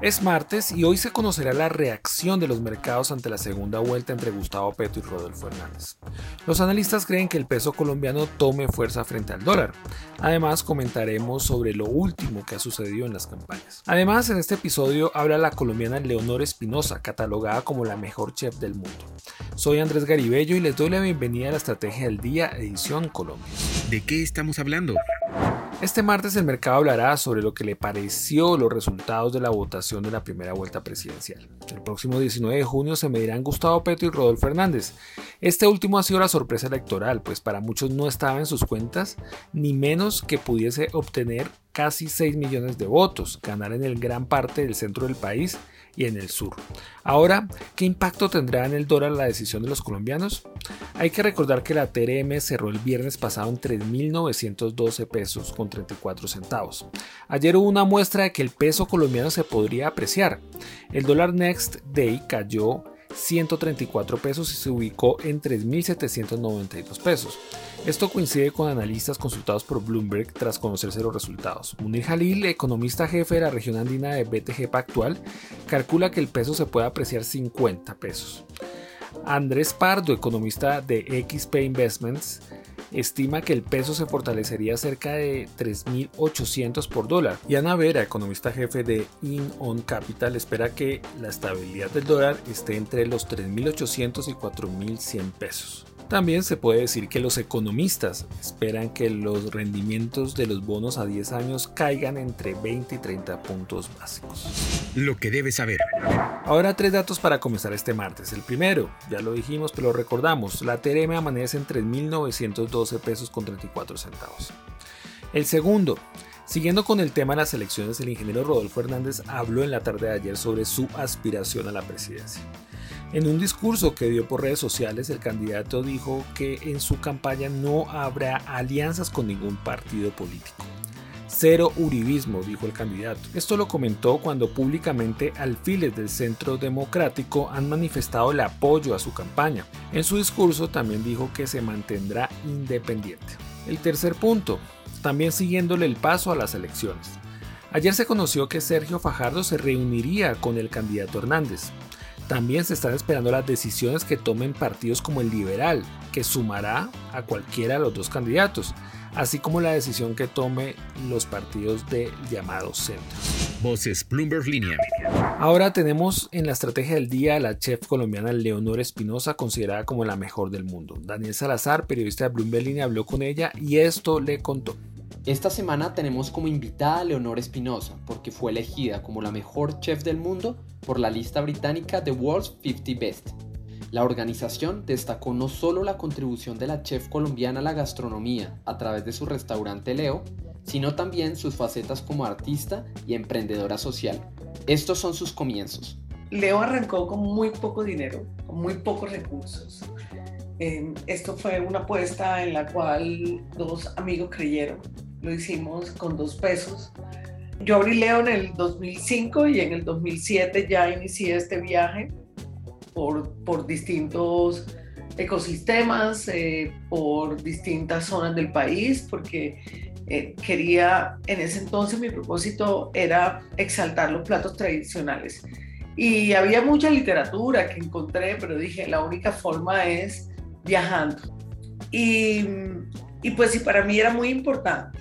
Es martes y hoy se conocerá la reacción de los mercados ante la segunda vuelta entre Gustavo Petro y Rodolfo Hernández. Los analistas creen que el peso colombiano tome fuerza frente al dólar. Además, comentaremos sobre lo último que ha sucedido en las campañas. Además, en este episodio habla la colombiana Leonor Espinosa, catalogada como la mejor chef del mundo. Soy Andrés Garibello y les doy la bienvenida a la Estrategia del Día, edición Colombia. ¿De qué estamos hablando? Este martes el mercado hablará sobre lo que le pareció los resultados de la votación de la primera vuelta presidencial. El próximo 19 de junio se medirán Gustavo Petro y Rodolfo Hernández. Este último ha sido la sorpresa electoral, pues para muchos no estaba en sus cuentas, ni menos que pudiese obtener casi 6 millones de votos, ganar en el gran parte del centro del país y en el sur. Ahora, ¿qué impacto tendrá en el dólar la decisión de los colombianos? Hay que recordar que la TRM cerró el viernes pasado en 3.912 pesos con 34 centavos. Ayer hubo una muestra de que el peso colombiano se podría apreciar. El dólar Next Day cayó 134 pesos y se ubicó en 3.792 pesos. Esto coincide con analistas consultados por Bloomberg tras conocerse los resultados. Munir Jalil, economista jefe de la región andina de BTG Pactual, calcula que el peso se puede apreciar 50 pesos. Andrés Pardo, economista de XP Investments, estima que el peso se fortalecería cerca de 3.800 por dólar. Y Ana Vera, economista jefe de In On Capital, espera que la estabilidad del dólar esté entre los 3.800 y 4.100 pesos. También se puede decir que los economistas esperan que los rendimientos de los bonos a 10 años caigan entre 20 y 30 puntos básicos. Lo que debes saber. Ahora tres datos para comenzar este martes. El primero, ya lo dijimos, pero lo recordamos, la TRM amanece en 3.912 pesos con 34 centavos. El segundo, Siguiendo con el tema de las elecciones, el ingeniero Rodolfo Hernández habló en la tarde de ayer sobre su aspiración a la presidencia. En un discurso que dio por redes sociales, el candidato dijo que en su campaña no habrá alianzas con ningún partido político. Cero uribismo, dijo el candidato. Esto lo comentó cuando públicamente alfiles del Centro Democrático han manifestado el apoyo a su campaña. En su discurso también dijo que se mantendrá independiente. El tercer punto, también siguiéndole el paso a las elecciones. Ayer se conoció que Sergio Fajardo se reuniría con el candidato Hernández. También se están esperando las decisiones que tomen partidos como el Liberal, que sumará a cualquiera de los dos candidatos, así como la decisión que tome los partidos de llamado centro. Voces Bloomberg Línea. Ahora tenemos en la estrategia del día a la chef colombiana Leonor Espinosa, considerada como la mejor del mundo. Daniel Salazar, periodista de Bloomberg Línea, habló con ella y esto le contó. Esta semana tenemos como invitada a Leonor Espinosa porque fue elegida como la mejor chef del mundo por la lista británica The World's 50 Best. La organización destacó no solo la contribución de la chef colombiana a la gastronomía a través de su restaurante Leo, sino también sus facetas como artista y emprendedora social. Estos son sus comienzos. Leo arrancó con muy poco dinero, con muy pocos recursos. Eh, esto fue una apuesta en la cual dos amigos creyeron lo hicimos con dos pesos. Yo abrí Leo en el 2005 y en el 2007 ya inicié este viaje por, por distintos ecosistemas, eh, por distintas zonas del país, porque eh, quería, en ese entonces mi propósito era exaltar los platos tradicionales. Y había mucha literatura que encontré, pero dije, la única forma es viajando. Y, y pues sí, para mí era muy importante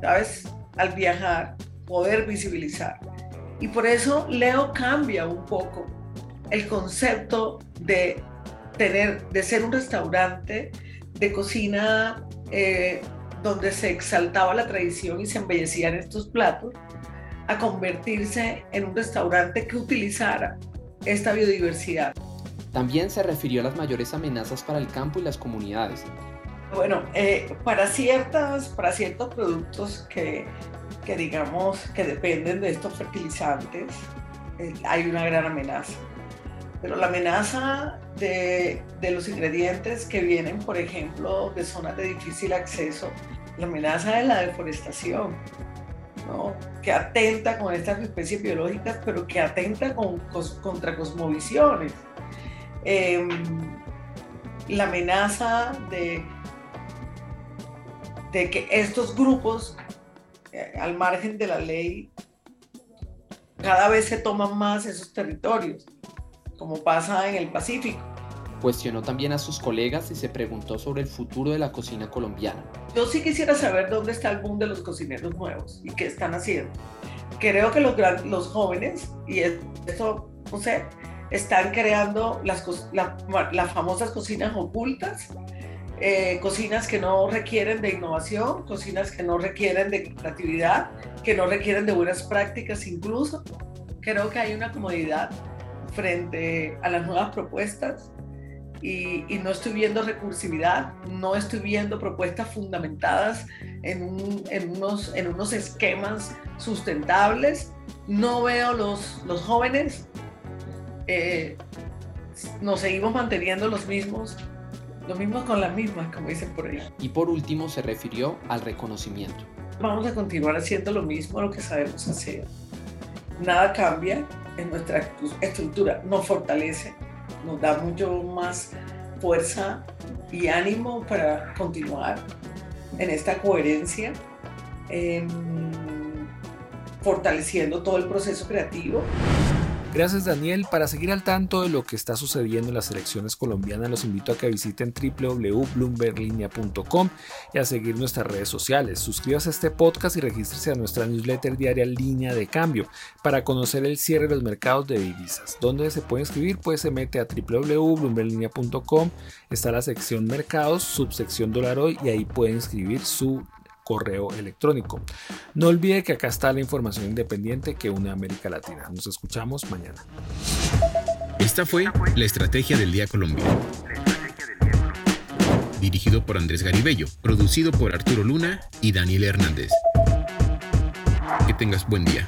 ¿sabes? Al viajar, poder visibilizar. Y por eso Leo cambia un poco el concepto de tener, de ser un restaurante de cocina eh, donde se exaltaba la tradición y se embellecían estos platos, a convertirse en un restaurante que utilizara esta biodiversidad. También se refirió a las mayores amenazas para el campo y las comunidades, bueno, eh, para, ciertas, para ciertos productos que, que, digamos que dependen de estos fertilizantes, hay una gran amenaza. Pero la amenaza de, de, los ingredientes que vienen, por ejemplo, de zonas de difícil acceso, la amenaza de la deforestación, que atenta con estas especies biológicas, pero que atenta con, contra cosmovisiones. Em, la amenaza de, de que estos grupos, eh, al margen de la ley, cada vez se toman más esos territorios, como pasa en el Pacífico. Cuestionó también a sus colegas y se preguntó sobre el futuro de la cocina colombiana. Yo sí quisiera saber dónde está el boom de los cocineros nuevos y qué están haciendo. Creo que los, los jóvenes, y eso, no sé, están creando las, las famosas cocinas ocultas, eh, cocinas que no requieren de innovación, cocinas que no requieren de creatividad, que no requieren de buenas prácticas incluso. Creo que hay una comodidad frente a las nuevas propuestas y, no estoy viendo recursividad, no estoy viendo propuestas fundamentadas en, en, unos, en unos esquemas sustentables, no veo los, los jóvenes, eh, nos seguimos manteniendo los mismos, los mismos con las mismas, como dicen por ahí. Y por último se refirió al reconocimiento. Vamos a continuar haciendo lo mismo, lo que sabemos hacer. Nada cambia en nuestra estructura, nos fortalece nos da mucho más fuerza y ánimo para continuar en esta coherencia, em, fortaleciendo todo el proceso creativo. Gracias Daniel. Para seguir al tanto de lo que está sucediendo en las elecciones colombianas, los invito a que visiten www.bloomberglinea.com y a seguir nuestras redes sociales. Suscríbase a este podcast y regístrese a nuestra newsletter diaria Línea de Cambio para conocer el cierre de los mercados de divisas. ¿Dónde se puede inscribir? Pues se mete a www.bloomberglinea.com. Está la sección mercados, subsección dólar hoy y ahí puede inscribir su correo electrónico. No olvide que acá está la información independiente que une América Latina. Nos escuchamos mañana. Esta fue la Estrategia del Día Colombia. Dirigido por Andrés Garibello, producido por Arturo Luna y Daniel Hernández. Que tengas buen día.